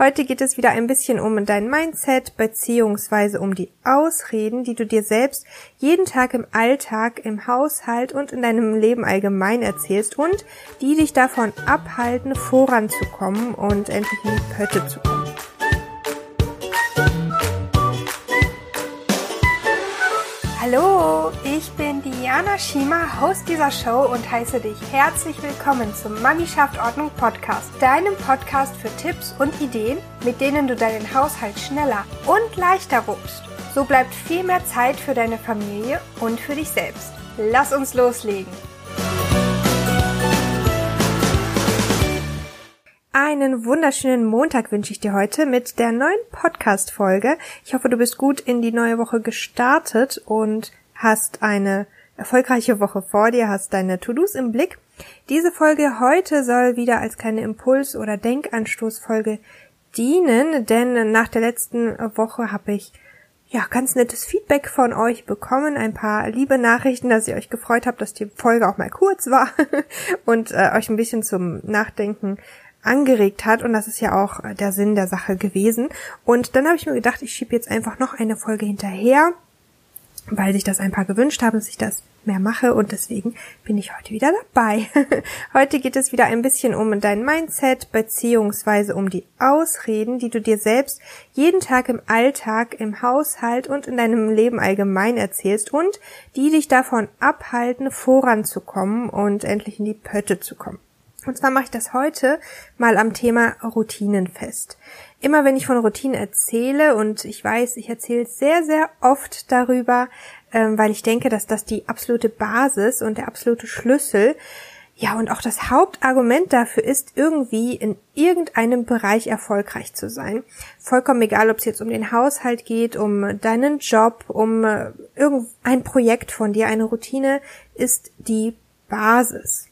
Heute geht es wieder ein bisschen um dein Mindset beziehungsweise um die Ausreden, die du dir selbst jeden Tag im Alltag, im Haushalt und in deinem Leben allgemein erzählst und die dich davon abhalten, voranzukommen und endlich in die Pötte zu kommen. Hallo, ich bin Diana Schima, Host dieser Show und heiße dich herzlich willkommen zum Mami schafft Ordnung Podcast, deinem Podcast für Tipps und Ideen, mit denen du deinen Haushalt schneller und leichter wuppst. So bleibt viel mehr Zeit für deine Familie und für dich selbst. Lass uns loslegen. Einen wunderschönen Montag wünsche ich dir heute mit der neuen Podcast-Folge. Ich hoffe, du bist gut in die neue Woche gestartet und hast eine erfolgreiche Woche vor dir, hast deine To-Dos im Blick. Diese Folge heute soll wieder als kleine Impuls- oder Denkanstoßfolge dienen, denn nach der letzten Woche habe ich ja, ganz nettes Feedback von euch bekommen, ein paar liebe Nachrichten, dass ihr euch gefreut habt, dass die Folge auch mal kurz war und äh, euch ein bisschen zum Nachdenken angeregt hat und das ist ja auch der Sinn der Sache gewesen. Und dann habe ich mir gedacht, ich schiebe jetzt einfach noch eine Folge hinterher, weil sich das ein paar gewünscht haben, dass ich das mehr mache und deswegen bin ich heute wieder dabei. heute geht es wieder ein bisschen um dein Mindset beziehungsweise um die Ausreden, die du dir selbst jeden Tag im Alltag, im Haushalt und in deinem Leben allgemein erzählst und die dich davon abhalten, voranzukommen und endlich in die Pötte zu kommen. Und zwar mache ich das heute mal am Thema Routinen fest. Immer wenn ich von Routinen erzähle, und ich weiß, ich erzähle sehr, sehr oft darüber, ähm, weil ich denke, dass das die absolute Basis und der absolute Schlüssel, ja, und auch das Hauptargument dafür ist, irgendwie in irgendeinem Bereich erfolgreich zu sein. Vollkommen egal, ob es jetzt um den Haushalt geht, um deinen Job, um äh, irgendein Projekt von dir, eine Routine ist die Basis.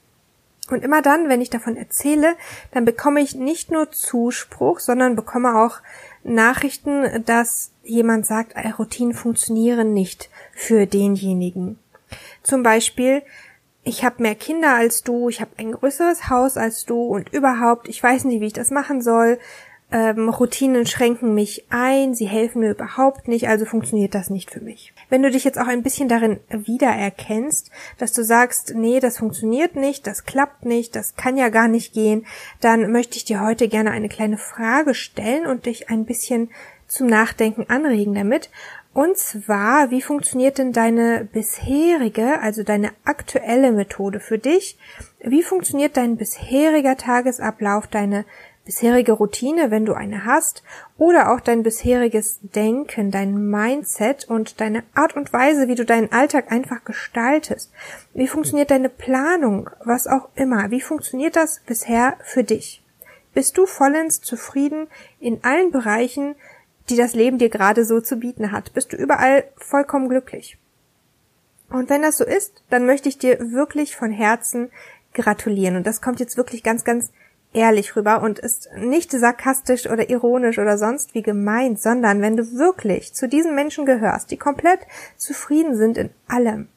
Und immer dann, wenn ich davon erzähle, dann bekomme ich nicht nur Zuspruch, sondern bekomme auch Nachrichten, dass jemand sagt, Routinen funktionieren nicht für denjenigen. Zum Beispiel, ich habe mehr Kinder als du, ich habe ein größeres Haus als du und überhaupt, ich weiß nicht, wie ich das machen soll ähm, Routinen schränken mich ein, sie helfen mir überhaupt nicht, also funktioniert das nicht für mich. Wenn du dich jetzt auch ein bisschen darin wiedererkennst, dass du sagst, nee, das funktioniert nicht, das klappt nicht, das kann ja gar nicht gehen, dann möchte ich dir heute gerne eine kleine Frage stellen und dich ein bisschen zum Nachdenken anregen damit. Und zwar, wie funktioniert denn deine bisherige, also deine aktuelle Methode für dich? Wie funktioniert dein bisheriger Tagesablauf, deine bisherige Routine, wenn du eine hast, oder auch dein bisheriges Denken, dein Mindset und deine Art und Weise, wie du deinen Alltag einfach gestaltest. Wie funktioniert deine Planung, was auch immer? Wie funktioniert das bisher für dich? Bist du vollends zufrieden in allen Bereichen, die das Leben dir gerade so zu bieten hat? Bist du überall vollkommen glücklich? Und wenn das so ist, dann möchte ich dir wirklich von Herzen gratulieren. Und das kommt jetzt wirklich ganz, ganz ehrlich rüber und ist nicht sarkastisch oder ironisch oder sonst wie gemeint, sondern wenn du wirklich zu diesen Menschen gehörst, die komplett zufrieden sind in allem,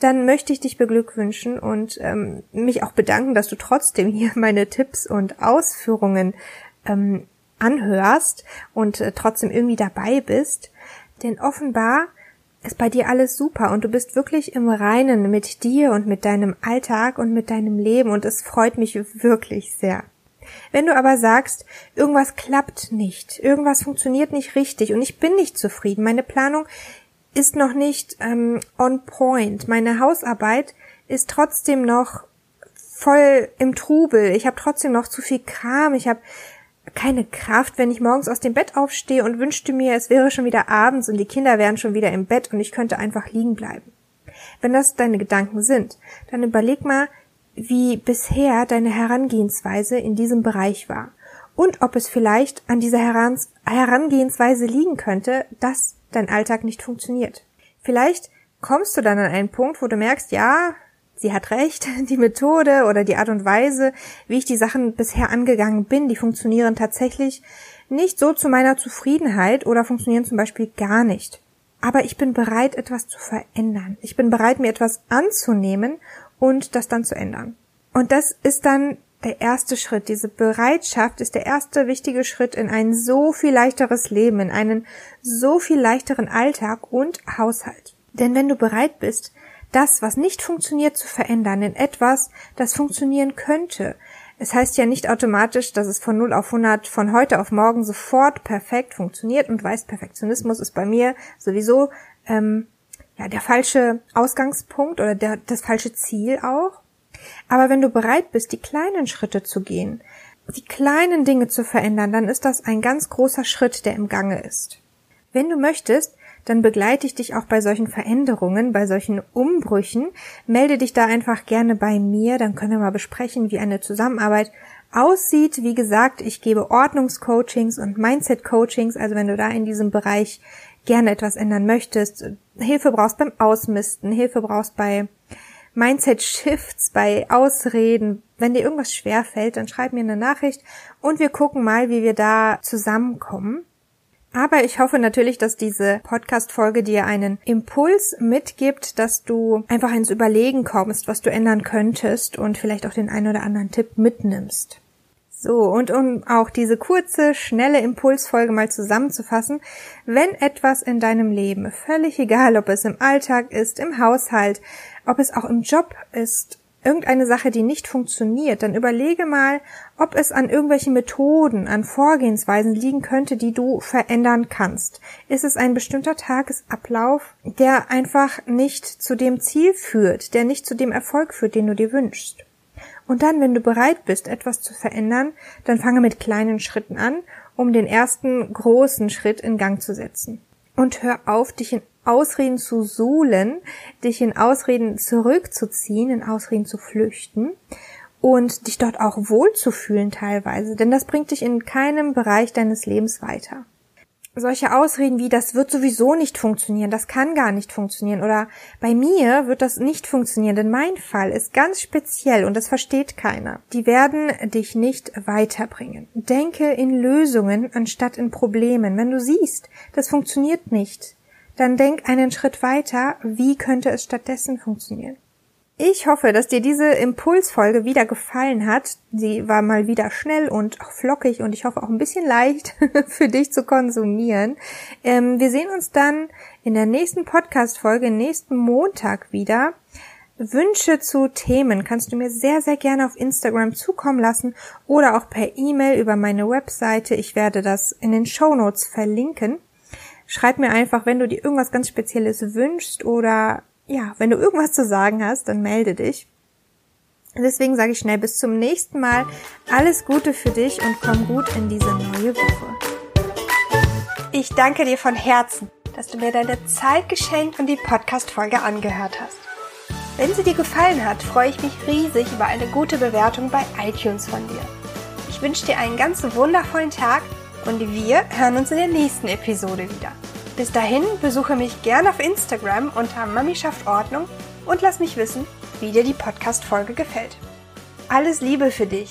dann möchte ich dich beglückwünschen und ähm, mich auch bedanken, dass du trotzdem hier meine Tipps und Ausführungen ähm, anhörst und äh, trotzdem irgendwie dabei bist. Denn offenbar ist bei dir alles super und du bist wirklich im Reinen mit dir und mit deinem Alltag und mit deinem Leben und es freut mich wirklich sehr. Wenn du aber sagst, irgendwas klappt nicht, irgendwas funktioniert nicht richtig und ich bin nicht zufrieden, meine Planung ist noch nicht ähm, on point, meine Hausarbeit ist trotzdem noch voll im Trubel, ich habe trotzdem noch zu viel Kram, ich habe keine Kraft, wenn ich morgens aus dem Bett aufstehe und wünschte mir, es wäre schon wieder abends und die Kinder wären schon wieder im Bett und ich könnte einfach liegen bleiben. Wenn das deine Gedanken sind, dann überleg mal, wie bisher deine Herangehensweise in diesem Bereich war und ob es vielleicht an dieser Herangehensweise liegen könnte, dass dein Alltag nicht funktioniert. Vielleicht kommst du dann an einen Punkt, wo du merkst, ja, sie hat recht, die Methode oder die Art und Weise, wie ich die Sachen bisher angegangen bin, die funktionieren tatsächlich nicht so zu meiner Zufriedenheit oder funktionieren zum Beispiel gar nicht. Aber ich bin bereit, etwas zu verändern. Ich bin bereit, mir etwas anzunehmen und das dann zu ändern. Und das ist dann der erste Schritt. Diese Bereitschaft ist der erste wichtige Schritt in ein so viel leichteres Leben, in einen so viel leichteren Alltag und Haushalt. Denn wenn du bereit bist, das, was nicht funktioniert, zu verändern in etwas, das funktionieren könnte, es heißt ja nicht automatisch, dass es von 0 auf 100 von heute auf morgen sofort perfekt funktioniert und weiß, Perfektionismus ist bei mir sowieso ähm, ja der falsche Ausgangspunkt oder der, das falsche Ziel auch. Aber wenn du bereit bist, die kleinen Schritte zu gehen, die kleinen Dinge zu verändern, dann ist das ein ganz großer Schritt, der im Gange ist. Wenn du möchtest, dann begleite ich dich auch bei solchen Veränderungen, bei solchen Umbrüchen. Melde dich da einfach gerne bei mir, dann können wir mal besprechen, wie eine Zusammenarbeit aussieht. Wie gesagt, ich gebe Ordnungscoachings und Mindset-Coachings, also wenn du da in diesem Bereich gerne etwas ändern möchtest, Hilfe brauchst beim Ausmisten, Hilfe brauchst bei Mindset-Shifts, bei Ausreden, wenn dir irgendwas schwer fällt, dann schreib mir eine Nachricht und wir gucken mal, wie wir da zusammenkommen. Aber ich hoffe natürlich, dass diese Podcast-Folge dir einen Impuls mitgibt, dass du einfach ins Überlegen kommst, was du ändern könntest und vielleicht auch den einen oder anderen Tipp mitnimmst. So, und um auch diese kurze, schnelle Impulsfolge mal zusammenzufassen, wenn etwas in deinem Leben, völlig egal, ob es im Alltag ist, im Haushalt, ob es auch im Job ist, irgendeine Sache, die nicht funktioniert, dann überlege mal, ob es an irgendwelchen Methoden, an Vorgehensweisen liegen könnte, die du verändern kannst. Ist es ein bestimmter Tagesablauf, der einfach nicht zu dem Ziel führt, der nicht zu dem Erfolg führt, den du dir wünschst? Und dann, wenn du bereit bist, etwas zu verändern, dann fange mit kleinen Schritten an, um den ersten großen Schritt in Gang zu setzen. Und hör auf, dich in Ausreden zu suhlen, dich in Ausreden zurückzuziehen, in Ausreden zu flüchten und dich dort auch wohlzufühlen teilweise, denn das bringt dich in keinem Bereich deines Lebens weiter. Solche Ausreden wie das wird sowieso nicht funktionieren, das kann gar nicht funktionieren oder bei mir wird das nicht funktionieren, denn mein Fall ist ganz speziell und das versteht keiner. Die werden dich nicht weiterbringen. Denke in Lösungen anstatt in Problemen. Wenn du siehst, das funktioniert nicht, dann denk einen Schritt weiter, wie könnte es stattdessen funktionieren. Ich hoffe, dass dir diese Impulsfolge wieder gefallen hat. Sie war mal wieder schnell und flockig und ich hoffe auch ein bisschen leicht für dich zu konsumieren. Ähm, wir sehen uns dann in der nächsten Podcast-Folge, nächsten Montag wieder. Wünsche zu Themen kannst du mir sehr, sehr gerne auf Instagram zukommen lassen oder auch per E-Mail über meine Webseite. Ich werde das in den Show Notes verlinken. Schreib mir einfach, wenn du dir irgendwas ganz Spezielles wünschst oder ja, wenn du irgendwas zu sagen hast, dann melde dich. Deswegen sage ich schnell bis zum nächsten Mal. Alles Gute für dich und komm gut in diese neue Woche. Ich danke dir von Herzen, dass du mir deine Zeit geschenkt und die Podcast-Folge angehört hast. Wenn sie dir gefallen hat, freue ich mich riesig über eine gute Bewertung bei iTunes von dir. Ich wünsche dir einen ganz wundervollen Tag und wir hören uns in der nächsten Episode wieder. Bis dahin besuche mich gerne auf Instagram unter Mami schafft Ordnung und lass mich wissen, wie dir die Podcast-Folge gefällt. Alles Liebe für dich